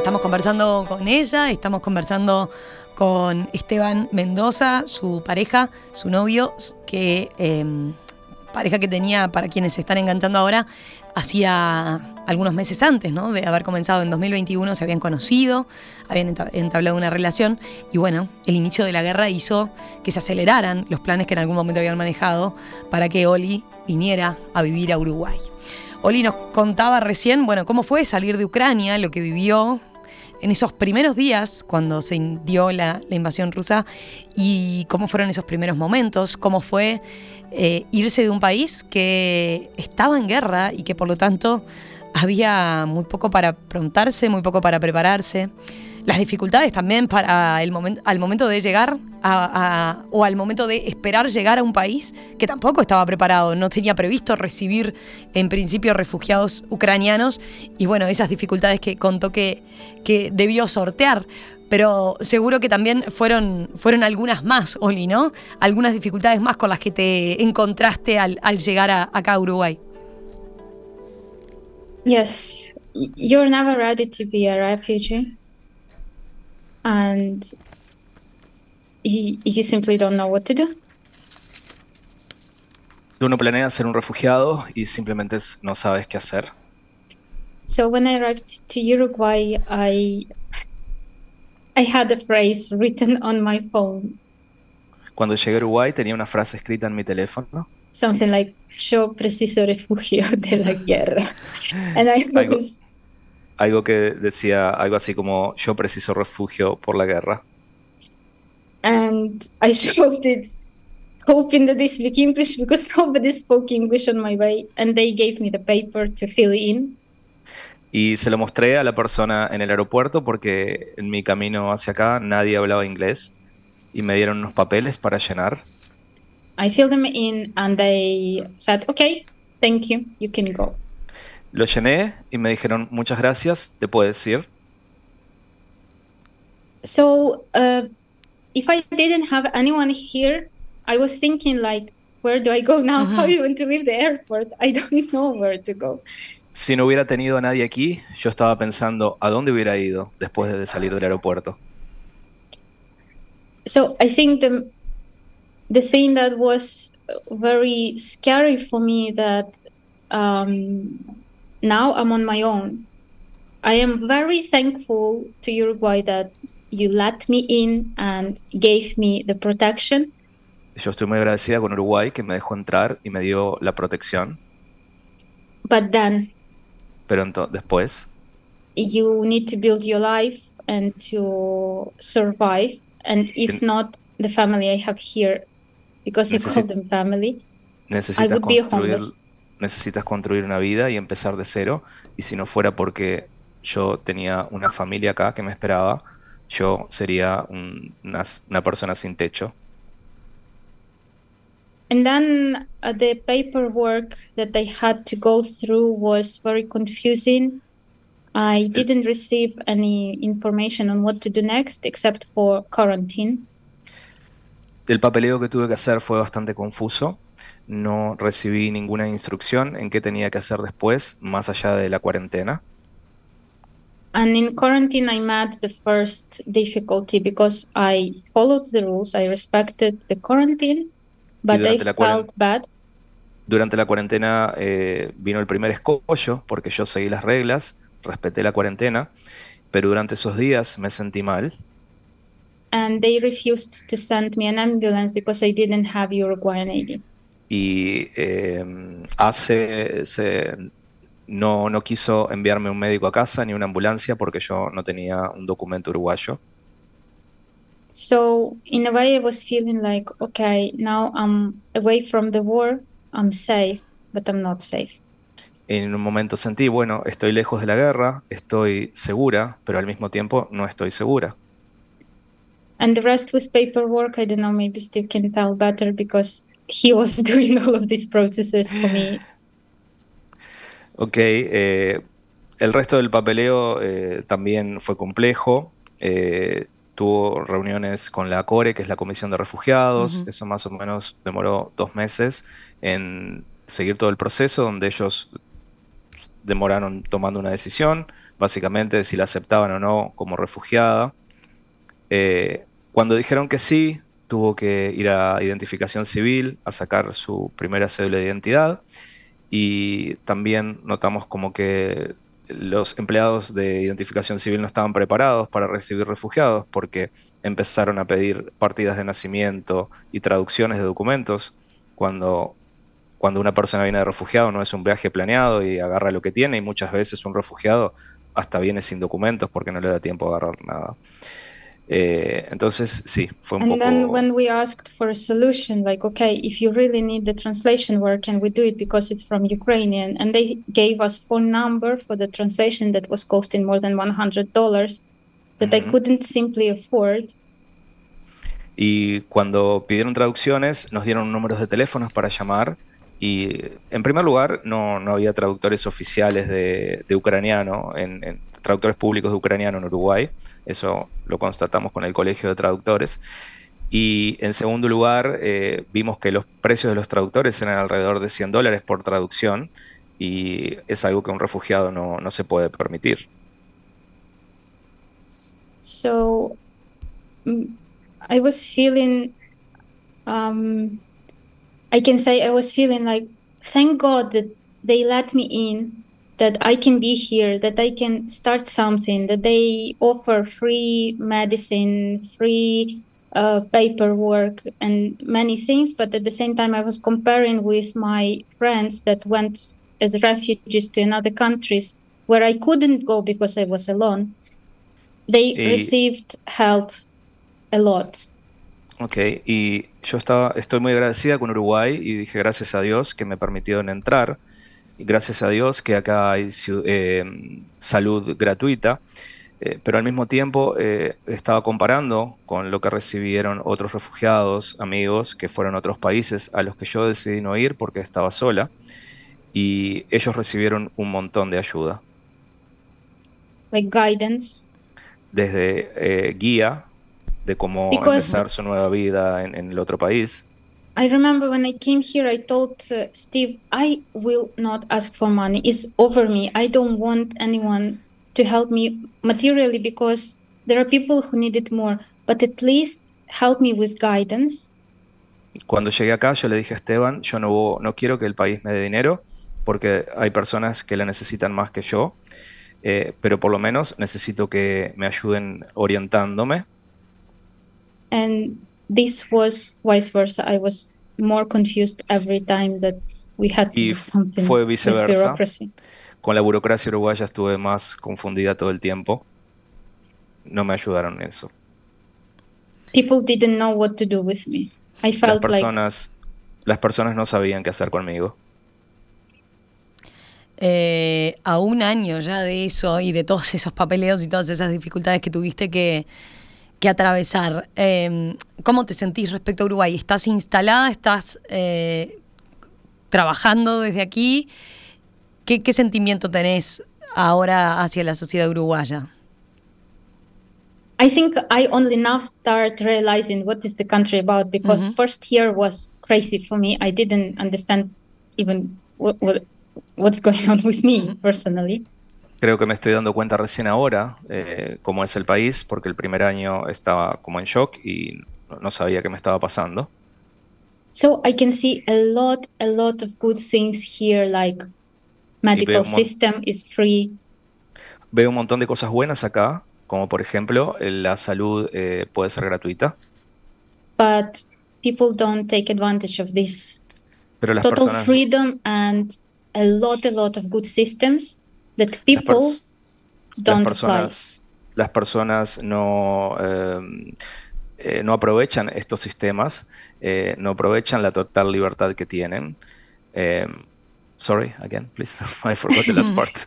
Estamos conversando con ella, estamos conversando con Esteban Mendoza, su pareja, su novio, que em, pareja que tenía, para quienes se están enganchando ahora, hacía algunos meses antes, ¿no? De haber comenzado en 2021, se habían conocido, habían entablado una relación y bueno, el inicio de la guerra hizo que se aceleraran los planes que en algún momento habían manejado para que Oli viniera a vivir a Uruguay. Oli nos contaba recién, bueno, cómo fue salir de Ucrania, lo que vivió, en esos primeros días, cuando se dio la, invasión rusa, y cómo fueron esos primeros momentos, cómo fue eh, irse de un país que estaba en guerra y que por lo tanto había muy poco para prontarse, muy poco para prepararse las dificultades también para el momento, al momento de llegar o al momento de esperar llegar a un país que tampoco estaba preparado, no tenía previsto recibir en principio refugiados ucranianos y bueno, esas dificultades que contó que, que debió sortear. Pero seguro que también fueron, fueron algunas más, Oli, ¿no? Algunas dificultades más con las que te encontraste al, al llegar a, acá a Uruguay. Yes, you're never ready to be a refugee. and you, you simply don't know what to do. Uno planea ser un refugiado y simplemente no sabes qué hacer. So when I arrived to Uruguay, I I had a phrase written on my phone. Cuando llegué a Uruguay tenía una frase escrita en mi teléfono. Something like yo preciso refugio de la guerra. And I was, algo, que decía algo así como yo preciso refugio por la guerra. And I showed it hoping that they speak English because nobody spoke English on my way and they gave me the paper to fill in. Y se lo mostré a la persona en el aeropuerto porque en mi camino hacia acá nadie hablaba inglés y me dieron unos papeles para llenar. I filled them in and they said, okay, thank you, you can go. Lo llené y me dijeron, muchas gracias, te puedes ir. So, uh, if I didn't have anyone here, I was thinking like, where do I go now? How are you going to leave the airport? I don't know where to go si no hubiera tenido a nadie aquí, yo estaba pensando a dónde hubiera ido después de salir del aeropuerto. So I think the the thing that was very scary for me that um, now I'm on my own. I am very thankful to Uruguay that you let me in and gave me the protection. Yo estoy muy agradecida con Uruguay que me dejó entrar y me dio la protección. But then pero después you need to build your life and to survive and if not the family I have here because Necesi I call them family necesitas I would be homeless. necesitas construir una vida y empezar de cero y si no fuera porque yo tenía una familia acá que me esperaba yo sería un, una, una persona sin techo and then uh, the paperwork that I had to go through was very confusing. I didn't receive any information on what to do next except for quarantine. El papeleo que tuve que hacer fue bastante confuso. No recibí ninguna instrucción en qué tenía que hacer después, más allá de la cuarentena. And in quarantine, I met the first difficulty because I followed the rules. I respected the quarantine, But I felt bad. Durante la cuarentena eh, vino el primer escollo porque yo seguí las reglas, respeté la cuarentena, pero durante esos días me sentí mal. And they refused to send me an ambulance because I didn't have Uruguayan ID. Y eh, hace se, no, no quiso enviarme un médico a casa ni una ambulancia porque yo no tenía un documento uruguayo. So in a way, I was feeling like, okay, now I'm away from the war, I'm safe, but I'm not safe. En un momento sentí, bueno, estoy lejos de la guerra, estoy segura, pero al mismo tiempo no estoy segura. And the rest with paperwork, I don't know, maybe Steve can tell better because he was doing all of these processes for me. Ok, eh, el resto del papeleo eh, también fue complejo. Eh, tuvo reuniones con la CORE, que es la Comisión de Refugiados, eso más o menos demoró dos meses en seguir todo el proceso, donde ellos demoraron tomando una decisión, básicamente de si la aceptaban o no como refugiada. Eh, cuando dijeron que sí, tuvo que ir a identificación civil a sacar su primera cédula de identidad y también notamos como que los empleados de identificación civil no estaban preparados para recibir refugiados porque empezaron a pedir partidas de nacimiento y traducciones de documentos cuando, cuando una persona viene de refugiado no es un viaje planeado y agarra lo que tiene y muchas veces un refugiado hasta viene sin documentos porque no le da tiempo a agarrar nada. Eh, entonces, sí, fue un and poco... then when we asked for a solution, like, okay, if you really need the translation work, can we do it because it's from Ukrainian? And they gave us phone number for the translation that was costing more than $100 that I couldn't simply afford. Y cuando pidieron traducciones, nos dieron números de teléfonos para llamar. Y en primer lugar, no, no había traductores oficiales de, de ucraniano, en, en, traductores públicos de ucraniano en Uruguay. Eso lo constatamos con el Colegio de Traductores. Y en segundo lugar, eh, vimos que los precios de los traductores eran alrededor de 100 dólares por traducción y es algo que un refugiado no, no se puede permitir. So, mm, I was feeling, um, I can say I was feeling like, thank God that they let me in that I can be here, that I can start something, that they offer free medicine, free uh, paperwork and many things. But at the same time, I was comparing with my friends that went as refugees to another countries where I couldn't go because I was alone. They y, received help a lot. Ok, y yo estaba, estoy muy agradecida con Uruguay y dije gracias a Dios que me permitieron entrar gracias a Dios que acá hay eh, salud gratuita. Eh, pero al mismo tiempo eh, estaba comparando con lo que recibieron otros refugiados, amigos que fueron a otros países a los que yo decidí no ir porque estaba sola y ellos recibieron un montón de ayuda. Like guidance. Desde eh, guía de cómo empezar su nueva vida en, en, el otro país. I remember when I came here, I told uh, Steve, I will not ask for money. It's over me. I don't want anyone to help me materially because there are people who need it more, but at least help me with guidance. Cuando llegué acá, yo le dije a Esteban, yo no, no quiero que el país me dé dinero porque hay personas que la necesitan más que yo, eh, pero por lo menos necesito que me ayuden orientándome. And this was vice versa. I was more confused every time that we had to y do something fue viceversa. with bureaucracy. Con la burocracia uruguaya estuve más confundida todo el tiempo. No me ayudaron en eso. People didn't know what to do with me. I felt las personas, like... las personas no sabían qué hacer conmigo. Eh, a un año ya de eso y de todos esos papeleos y todas esas dificultades que tuviste que, que atravesar, eh, ¿cómo te sentís respecto a Uruguay? ¿Estás instalada? ¿Estás eh, trabajando desde aquí? ¿Qué, ¿Qué sentimiento tenés ahora hacia la sociedad uruguaya? I think I only now start realizing what is the country about because first year was crazy for me. I didn't understand even what, what, what's going on with me personally. Creo que me estoy dando cuenta recién ahora eh, cómo es el país, porque el primer año estaba como en shock y no sabía qué me estaba pasando. So I can see a lot, a lot of good things here, like medical system is free. Veo un montón de cosas buenas acá, como por ejemplo la salud eh, puede ser gratuita. But people don't take advantage of this. Pero las Total personas, freedom and a lot, a lot of good systems that people las don't las personas, las personas no, eh, eh, no aprovechan estos sistemas, eh, no aprovechan la total libertad que tienen. Sorry, again, please. I forgot the last part.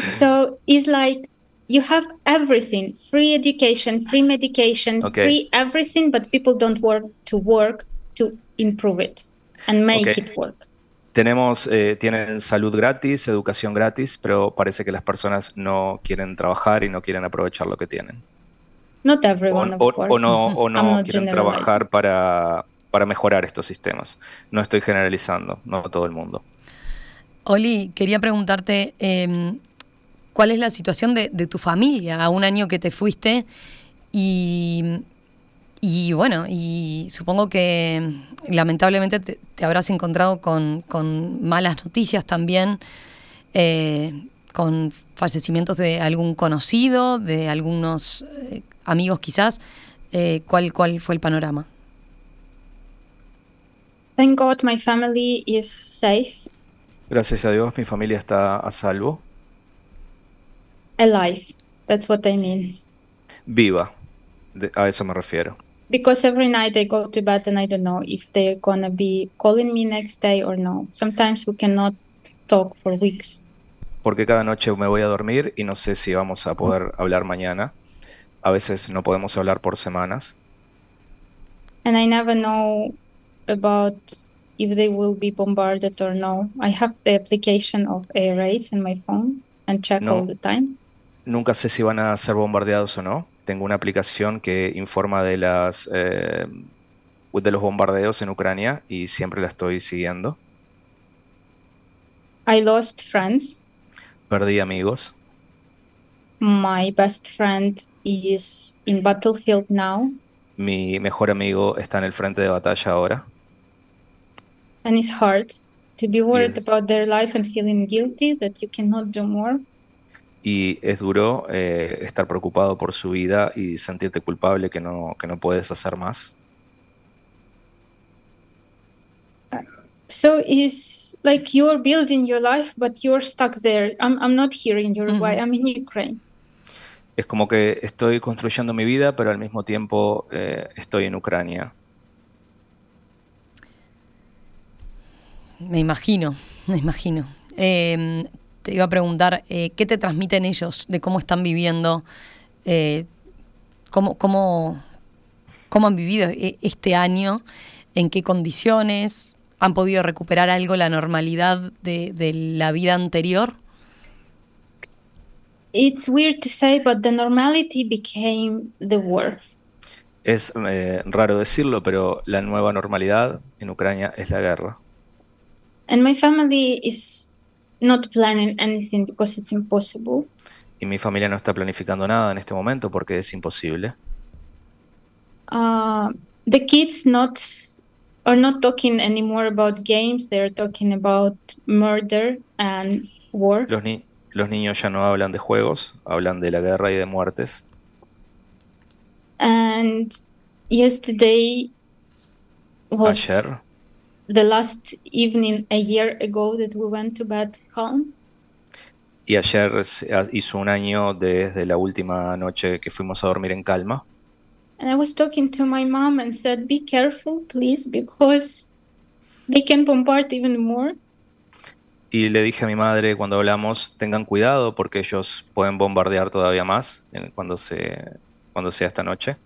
so it's like you have everything free education, free medication, okay. free everything, but people don't work to work to improve it and make okay. it work. Tenemos, eh, tienen salud gratis, educación gratis, pero parece que las personas no quieren trabajar y no quieren aprovechar lo que tienen. Not everyone, o, of course. o no, o no quieren trabajar para, para mejorar estos sistemas. No estoy generalizando, no todo el mundo. Oli, quería preguntarte eh, cuál es la situación de, de, tu familia a un año que te fuiste y, y bueno, y supongo que lamentablemente te, te habrás encontrado con, con, malas noticias también, eh, con fallecimientos de algún conocido, de algunos eh, amigos quizás. Eh, ¿cuál, ¿Cuál fue el panorama? Thank God my family is safe. Gracias a Dios, mi familia está a salvo. Alive. That's what I mean. Viva. De, a eso me refiero. Because every night I go to bed and I don't know if they're gonna be calling me next day or no. Sometimes we cannot talk for weeks. Porque cada noche me voy a dormir y no sé si vamos a poder hablar mañana. A veces no podemos hablar por semanas. And I never know about if they will be bombarded or no. I have the application of air raids in my phone and check no. all the time. Nunca sé si van a ser bombardeados o no. Tengo una aplicación que informa de las eh, de los bombardeos en Ucrania y siempre la estoy siguiendo. I lost friends. Perdí amigos. My best friend is in battlefield now. Mi mejor amigo está en el frente de batalla ahora. and it's hard to be worried yes. about their life and feeling guilty that you cannot do more. Y es duro eh, estar preocupado por su vida y sentirte culpable que no, que no puedes hacer más. So it's like you're building your life, but you're stuck there. I'm, I'm not here in Uruguay, I'm in Ukraine. Es como que estoy construyendo mi vida, pero al mismo tiempo eh, estoy en Ucrania. Me imagino, me imagino. Eh, te iba a preguntar, eh, ¿qué te transmiten ellos de cómo están viviendo, eh, cómo, cómo, cómo han vivido e, este año, en qué condiciones, han podido recuperar algo la normalidad de, de la vida anterior? It's weird to say, but the normality became the war. Es eh, raro decirlo, pero la nueva normalidad en Ucrania es la guerra. And my family is not planning anything because it's impossible. Y mi familia no está planificando nada en este momento porque es imposible. Uh, the kids not are not talking anymore about games. They're talking about murder and war. Los, ni los niños ya no hablan de juegos, hablan de la guerra y de muertes. And yesterday was Ayer the last evening a year ago that we went to bed calm. y ayer hizo un año desde la última noche que fuimos a dormir en calma. And I was talking to my mom and said, Be careful, please, because they can bombard even more. Y le dije a mi madre cuando hablamos, tengan cuidado porque ellos pueden bombardear todavía más en- cuando, se, cuando sea esta noche.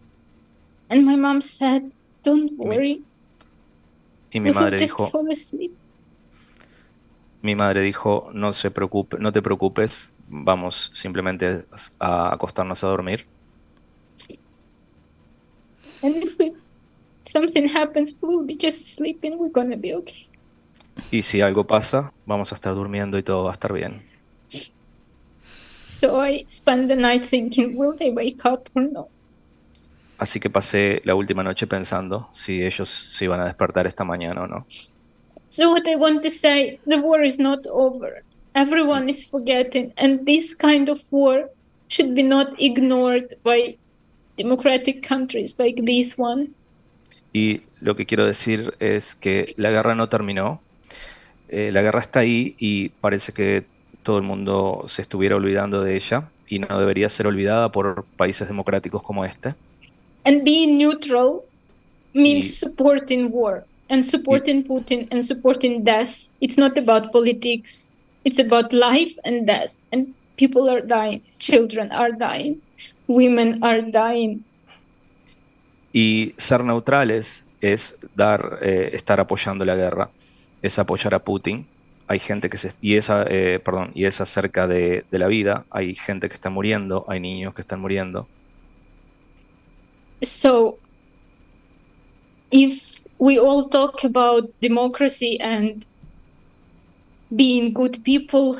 And my mom said, Don't worry, Y mi madre dijo, mi madre dijo, no se preocupe, no te preocupes, vamos simplemente a acostarnos a dormir. And if we, something happens, we will be just sleeping. We're gonna be okay. Y si algo pasa, vamos a estar durmiendo y todo va a estar bien. So I spent the night thinking, will they wake up or no? Así que pasé la última noche pensando si ellos se iban a despertar esta mañana o no. So what I want to say, the war is not over. Everyone is forgetting, and this kind of war should be not ignored by democratic countries like this one. Y lo que quiero decir es que la guerra no terminó. Eh, la guerra está ahí y parece que todo el mundo se estuviera olvidando de ella y no debería ser olvidada por países democráticos como este. And being neutral means Y- supporting war and supporting Putin and supporting death. It's not about politics. It's about life and death. And people are dying. Children are dying. Women are dying. Y ser neutrales es dar, eh, estar apoyando la guerra, es apoyar a Putin. Hay gente que se y esa, eh, perdón, y es acerca de, de la vida. Hay gente que está muriendo, hay niños que están muriendo. So, if we all talk about democracy and being good people,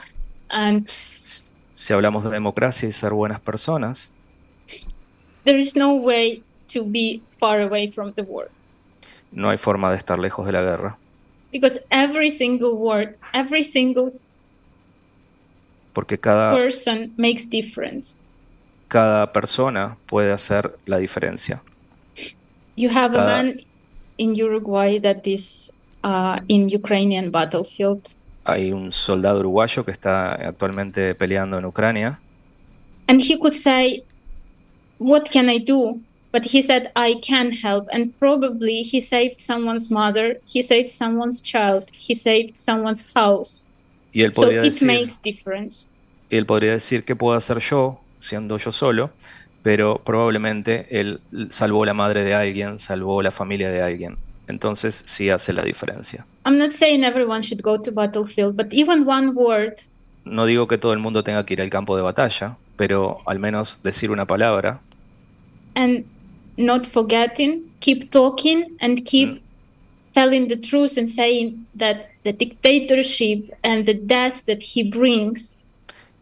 and Si hablamos de democracia y ser buenas personas, there is no way to be far away from the war. no hay forma de estar lejos de la guerra, Because every single word, every single porque cada, person makes difference. Cada persona puede hacer la diferencia. You have a Cada- man in Uruguay that is uh, in Ukrainian battlefield, Hay un soldado uruguayo que está actualmente peleando en Ucrania and he could say, "What can I do?" But he said, "I can help," and probably he saved someone's mother, he saved someone's child, he saved someone's house. y él So podría it decir, makes difference. él podría decir qué puedo hacer yo siendo yo solo, pero probablemente él salvó la madre de alguien, salvó la familia de alguien. Entonces sí hace la diferencia. I'm not saying everyone should go to battlefield, but even one word No digo que todo el mundo tenga que ir al campo de batalla, pero al menos decir una palabra and not forgetting, keep talking and keep Mm. telling the truth and saying that the dictatorship and the death that he brings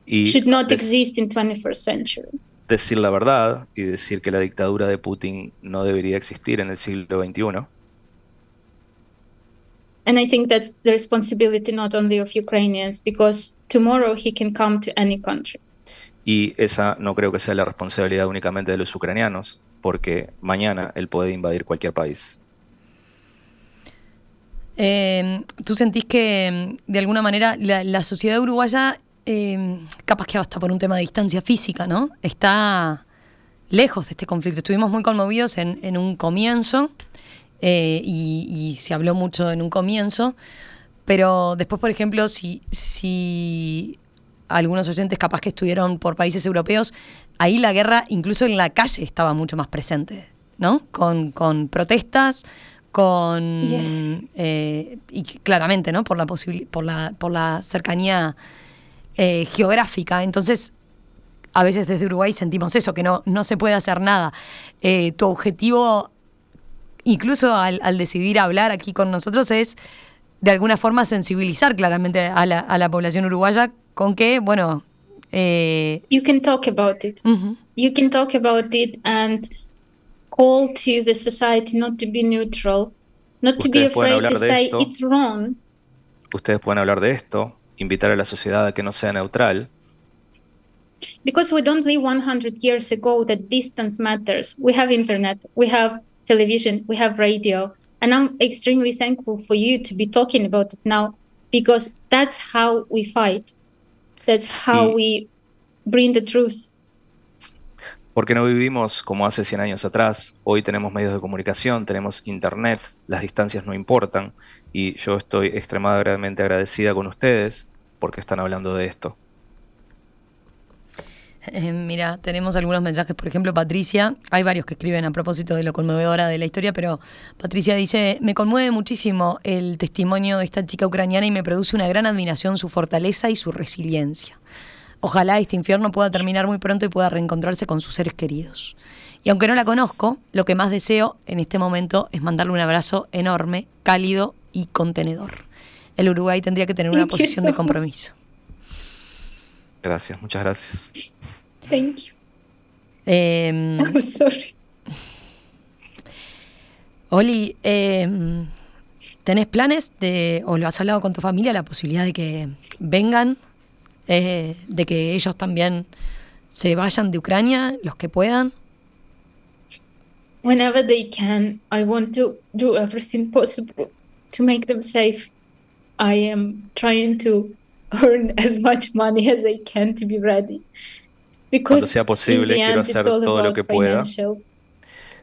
y should not exist in 21st century. decir la verdad y decir que la dictadura de Putin no debería existir en el siglo XXI. And I think that's the responsibility not only of Ukrainians, because tomorrow he can come to any country. Y esa no creo que sea la responsabilidad únicamente de los ucranianos, porque mañana él puede invadir cualquier país. Em, ¿Tú sentís que de alguna manera la, sociedad uruguaya, em, capaz que hasta por un tema de distancia física, ¿no? Está lejos de este conflicto. Estuvimos muy conmovidos en, un comienzo eh, y, se habló mucho en un comienzo, pero después, por ejemplo, si, si algunos oyentes capaz que estuvieron por países europeos, ahí la guerra incluso en la calle estaba mucho más presente, ¿no? Con, con protestas, con eh, y claramente, ¿no? Por la por la por la cercanía eh, geográfica. Entonces, a veces desde Uruguay sentimos eso, que no, no se puede hacer nada. Eh, tu objetivo, incluso al, al, decidir hablar aquí con nosotros, es de alguna forma sensibilizar claramente a la, a la población uruguaya con que, bueno... Eh, you can talk about it. You can talk about it and call to the society not to be neutral, not to be afraid to say it's wrong. Ustedes pueden hablar de esto, invitar a la sociedad a que no sea neutral. Because we don't live 100 years ago that distance matters. We have internet, we have television, we have radio, and I'm extremely thankful for you to be talking about it now because that's how we fight. That's how we bring the truth. Porque no vivimos como hace 100 años atrás. Hoy tenemos medios de comunicación, tenemos internet, las distancias no importan y yo estoy extremadamente agradecida con ustedes porque están hablando de esto. Eh, mira, tenemos algunos mensajes, por ejemplo, Patricia, hay varios que escriben a propósito de lo conmovedora de la historia, pero Patricia dice, me conmueve muchísimo el testimonio de esta chica ucraniana y me produce una gran admiración su fortaleza y su resiliencia. Ojalá este infierno pueda terminar muy pronto y pueda reencontrarse con sus seres queridos. Y aunque no la conozco, lo que más deseo en este momento es mandarle un abrazo enorme, cálido y contenedor. El Uruguay tendría que tener una posición de compromiso. Gracias, muchas gracias. Thank you. Em, I'm sorry. Oli, em, ¿tenés planes de, o lo has hablado con tu familia, la posibilidad de que vengan, eh, de que ellos también se vayan de Ucrania, los que puedan? Whenever they can, I want to do everything possible to make them safe. I am trying to earn as much money as I can to be ready. Cuando sea posible, quiero hacer todo lo que pueda.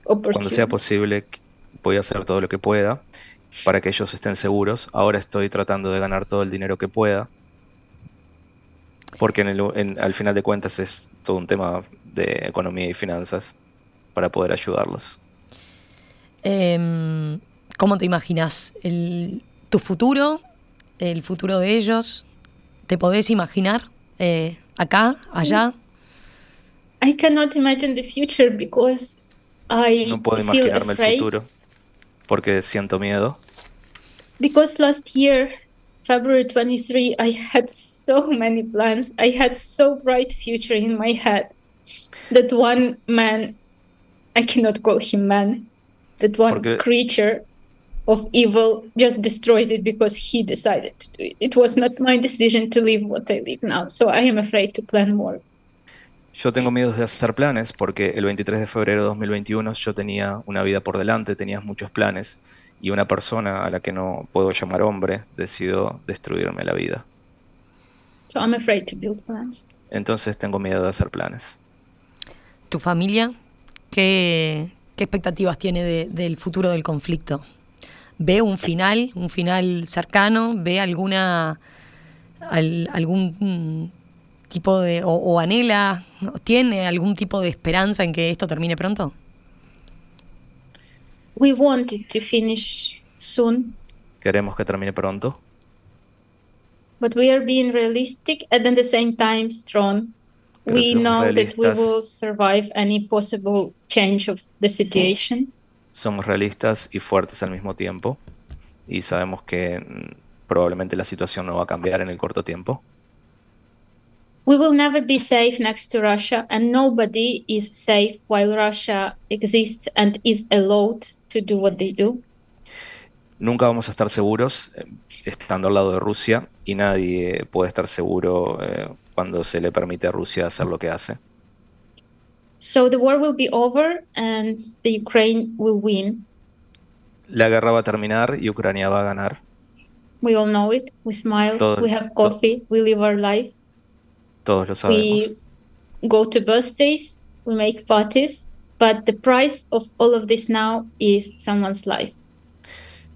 Cuando sea posible, voy a hacer todo lo que pueda para que ellos estén seguros. Ahora estoy tratando de ganar todo el dinero que pueda. Porque al final de cuentas es todo un tema de economía y finanzas para poder ayudarlos. Em, ¿Cómo te imaginas tu futuro, el futuro de ellos? ¿Te podés imaginar eh, acá, allá? I cannot imagine the future because I no puedo imaginarme el futuro porque siento miedo. Because last year, February 23, I had so many plans. I had so bright future in my head that one man, I cannot call him man, that one porque... creature of evil just destroyed it because he decided to do it. It was not my decision to live what I live now. So I am afraid to plan more. Yo tengo miedo de hacer planes porque el 23 de febrero de 2021 yo tenía una vida por delante, tenía muchos planes y una persona a la que no puedo llamar hombre decidió destruirme la vida. Entonces tengo miedo de hacer planes. ¿Tu familia? ¿Qué, expectativas tiene del futuro del conflicto? ¿Ve un final, un final cercano? ¿Ve alguna algún tipo de, o, o anhela, tiene algún tipo de esperanza en que esto termine pronto? We want it to finish soon. Queremos que termine pronto. But we are being realistic and at the same time strong. Pero we know realistas. that we will survive any possible change of the situation. Somos realistas y fuertes al mismo tiempo y sabemos que mm, probablemente la situación no va a cambiar en el corto tiempo. We will never be safe next to Russia, and nobody is safe while Russia exists and is allowed to do what they do. Nunca vamos a estar seguros eh, estando al lado de Rusia y nadie puede estar seguro eh, cuando se le permite a Rusia hacer lo que hace. So the war will be over and the Ukraine will win. La guerra va a terminar y Ucrania va a ganar. We all know it. We smile. Todos, we have coffee. We live our life. Todos lo sabemos. We go to birthdays. We make parties. But the price of all of this now is someone's life.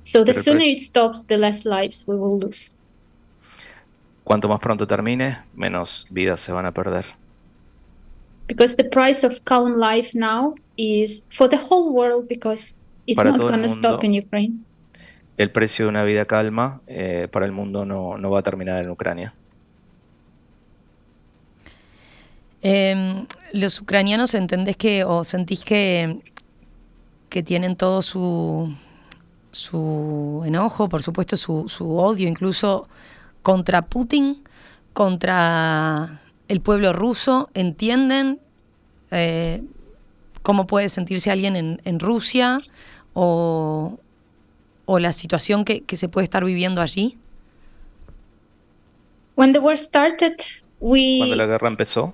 So the sooner it stops, the less lives we will lose. Cuanto más pronto termine, menos vidas se van a perder. Because the price of calm life now is for the whole world because it's Para not going to stop in Ukraine. El precio de una vida calma eh, para el mundo no, no va a terminar en Ucrania. Em, los ucranianos entendés que o sentís que, que tienen todo su, su enojo, por supuesto su, su odio incluso contra Putin, contra el pueblo ruso, entienden eh, cómo puede sentirse alguien en, en Rusia o, o la situación que, que se puede estar viviendo allí. When the war started, we Cuando la guerra empezó,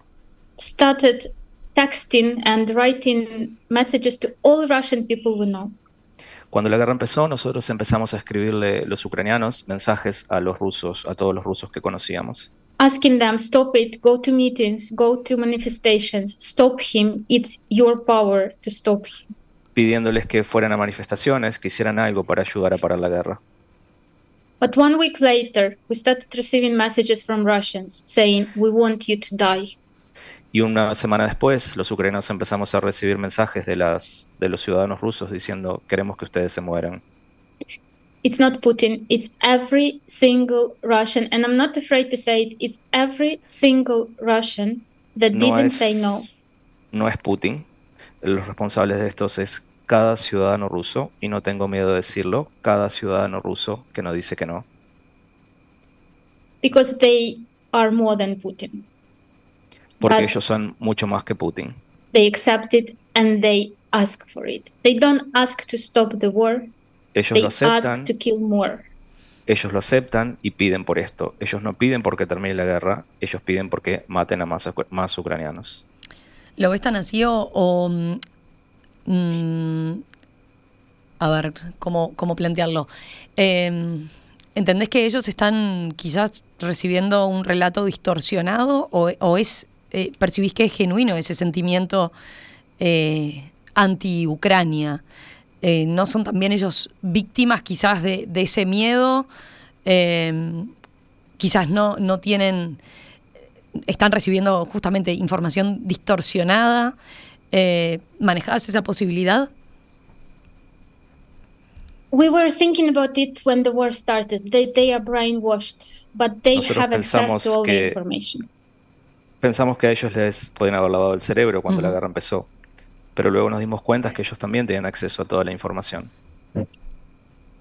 started texting and writing messages to all Russian people we know. cuando la guerra empezó, nosotros empezamos a escribirle los ucranianos mensajes a los rusos, a todos los rusos que conocíamos, asking them stop it go to meetings go to manifestations stop him it's your power to stop him pidiéndoles que fueran a manifestaciones, que hicieran algo para ayudar a parar la guerra. but one week later we started receiving messages from russians saying we want you to die Y una semana después, los ucranianos empezamos a recibir mensajes de, las, de los ciudadanos rusos diciendo, queremos que ustedes se mueran. It's not putin it's every single russian and i'm not afraid to say it it's every single russian that No didn't es, say no no es Putin. Los responsables de estos es cada ciudadano ruso, y no tengo miedo de decirlo, cada ciudadano ruso que no dice que no. because they are more than putin Porque But- ellos son mucho más que Putin. they accept it and they ask for it they don't ask to stop the war Ellos they lo aceptan, to kill more ellos lo aceptan y piden por esto. Ellos no piden porque termine la guerra, ellos piden porque maten a más, ucr- más ucranianos. ¿Lo ves tan así o, o, mm, mm, a ver, ¿cómo, cómo plantearlo? Eh, ¿Entendés que ellos están quizás recibiendo un relato distorsionado o, o es eh, percibís que es genuino ese sentimiento eh, anti-Ucrania? Eh, ¿No son también ellos víctimas quizás de, de ese miedo? Eh, quizás no, no tienen están recibiendo justamente información distorsionada. Eh, ¿Manejás esa posibilidad? We were thinking about it when the war started. They, they are brainwashed, but they Nosotros have access pensamos to all the que- information. Pensamos que a ellos les pueden haber lavado el cerebro cuando la guerra empezó, pero luego nos dimos cuenta que ellos también tenían acceso a toda la información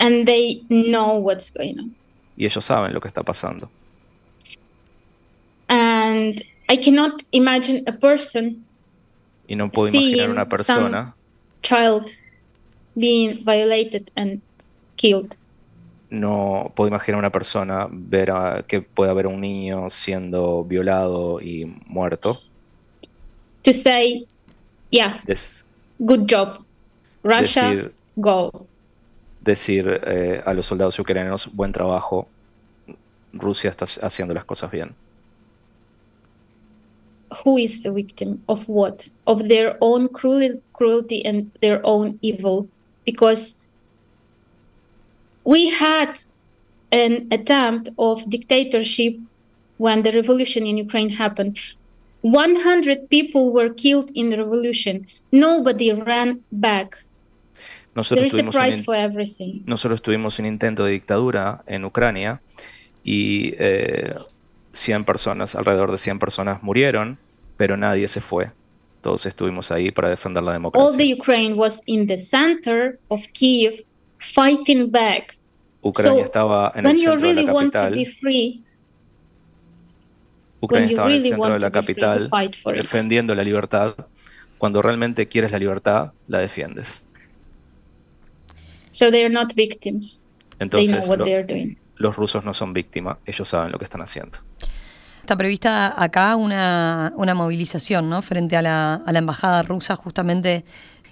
And they know what's going on. y ellos saben lo que está pasando. And I cannot imagine a person, Y no puedo imaginar una persona, child, being violated and killed. no puedo imaginar una persona ver a- que pueda haber un niño siendo violado y muerto. To say, yeah, Des- good job. Russia, decir go. decir eh, a los soldados ucranianos, buen trabajo, Rusia está haciendo las cosas bien. Who is the victim of what? Of their own cruel, cruelty and their own evil. Because we had an attempt of dictatorship when the revolution in Ukraine happened. 100 people were killed in the revolution. Nobody ran back. There Nosotros is a price for everything. nosotros tuvimos un intento de dictadura en Ucrania y eh, 100 personas, alrededor de 100 personas murieron, pero nadie se fue. Todos estuvimos ahí para defender la All democracia. the Ukraine was in the center of Kiev fighting back. Ucrania so, estaba en el centro de really la want to capital. Ucrania estaba en el centro de la capital defendiendo la libertad. Cuando realmente quieres la libertad, la defiendes. So they are not victims. They know Entonces, what lo- they are doing. los rusos no son víctimas, ellos saben lo que están haciendo. está prevista acá una, movilización, ¿no? Frente a la, embajada rusa, justamente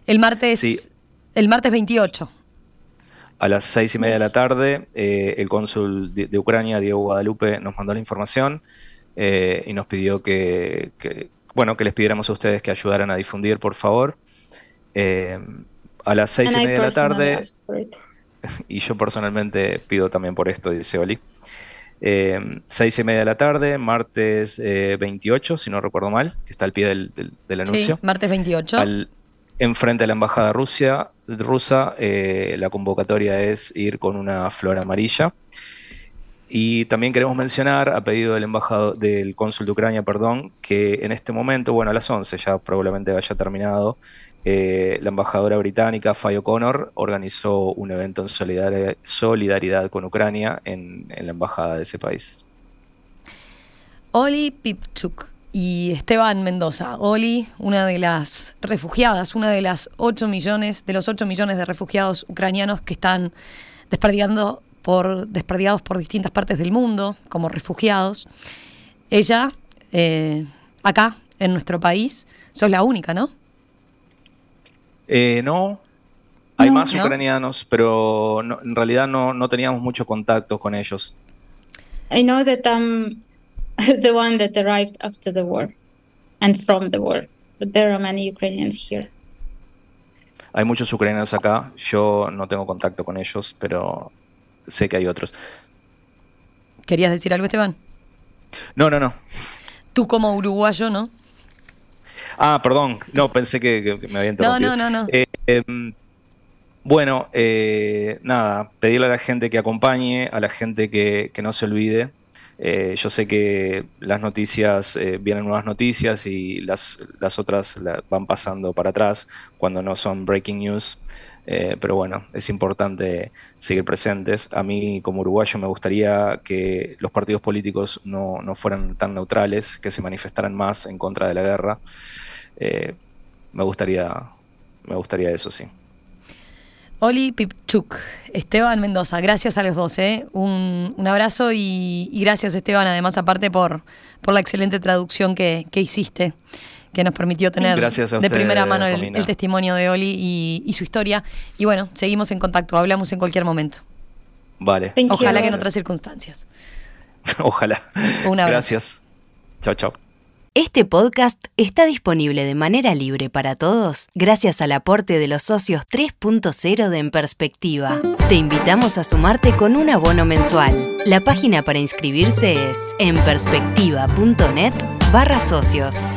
el martes, el martes 28. A las seis y media de la tarde, eh, el cónsul de, Ucrania, Diego Guadalupe, nos mandó la información eh, y nos pidió que, bueno, que les pidiéramos a ustedes que ayudaran a difundir, por favor. Eh, a las seis y media de la tarde, y yo personalmente pido también por esto, dice Oli. Eh, seis y media de la tarde, martes 28, eh, si no recuerdo mal, que está al pie del, anuncio. Sí, martes 28. enfrente de la embajada Rusia, rusa, eh, la convocatoria es ir con una flor amarilla. Y también queremos mencionar, a pedido del embajador, del cónsul de Ucrania, perdón, que en este momento, bueno, a las 11 ya probablemente haya terminado, eh, la embajadora británica Faye O'Connor organizó un evento en solidaridad con Ucrania en, la embajada de ese país. Oli Pipchuk y Esteban Mendoza. Oli, una de las refugiadas, una de las 8 millones, de los 8 millones de refugiados ucranianos que están desperdiando por, desperdiados por distintas partes del mundo como refugiados. Ella, eh, acá, en nuestro país, sos la única, ¿no? Eh, no, hay más ucranianos, pero en realidad no, no teníamos mucho contacto con ellos. I know that I'm the one that arrived after the war and from the war, but there are many Ukrainians here. Hay muchos ucranianos acá, yo no tengo contacto con ellos, pero sé que hay otros. ¿Querías decir algo, Esteban? No, no, no. Tú como uruguayo, ¿no? Ah, perdón, no, pensé que, me había interrumpido. No, no, no, eh, em, bueno, eh, nada, pedirle a la gente que acompañe, a la gente que, no se olvide. Eh, yo sé que las noticias, vienen nuevas noticias y las, las otras van pasando para atrás cuando no son breaking news. Pero bueno, es importante seguir presentes. A mí como uruguayo me gustaría que los partidos políticos no, no fueran tan neutrales, que se manifestaran más en contra de la guerra. Eh, me gustaría, me gustaría eso, sí. Oli Pipchuk, Esteban Mendoza, gracias a los dos, ¿eh? un, abrazo y, gracias Esteban, además aparte por, por la excelente traducción que, hiciste, que nos permitió tener de primera mano el, testimonio de Oli y, su historia. Y bueno, seguimos en contacto, hablamos en cualquier momento. Vale. Ojalá que en otras circunstancias. Ojalá. Un abrazo. Gracias. Chao, chao. Este podcast está disponible de manera libre para todos gracias al aporte de los socios 3.0 de En Perspectiva. Te invitamos a sumarte con un abono mensual. La página para inscribirse es enperspectiva.net barra socios.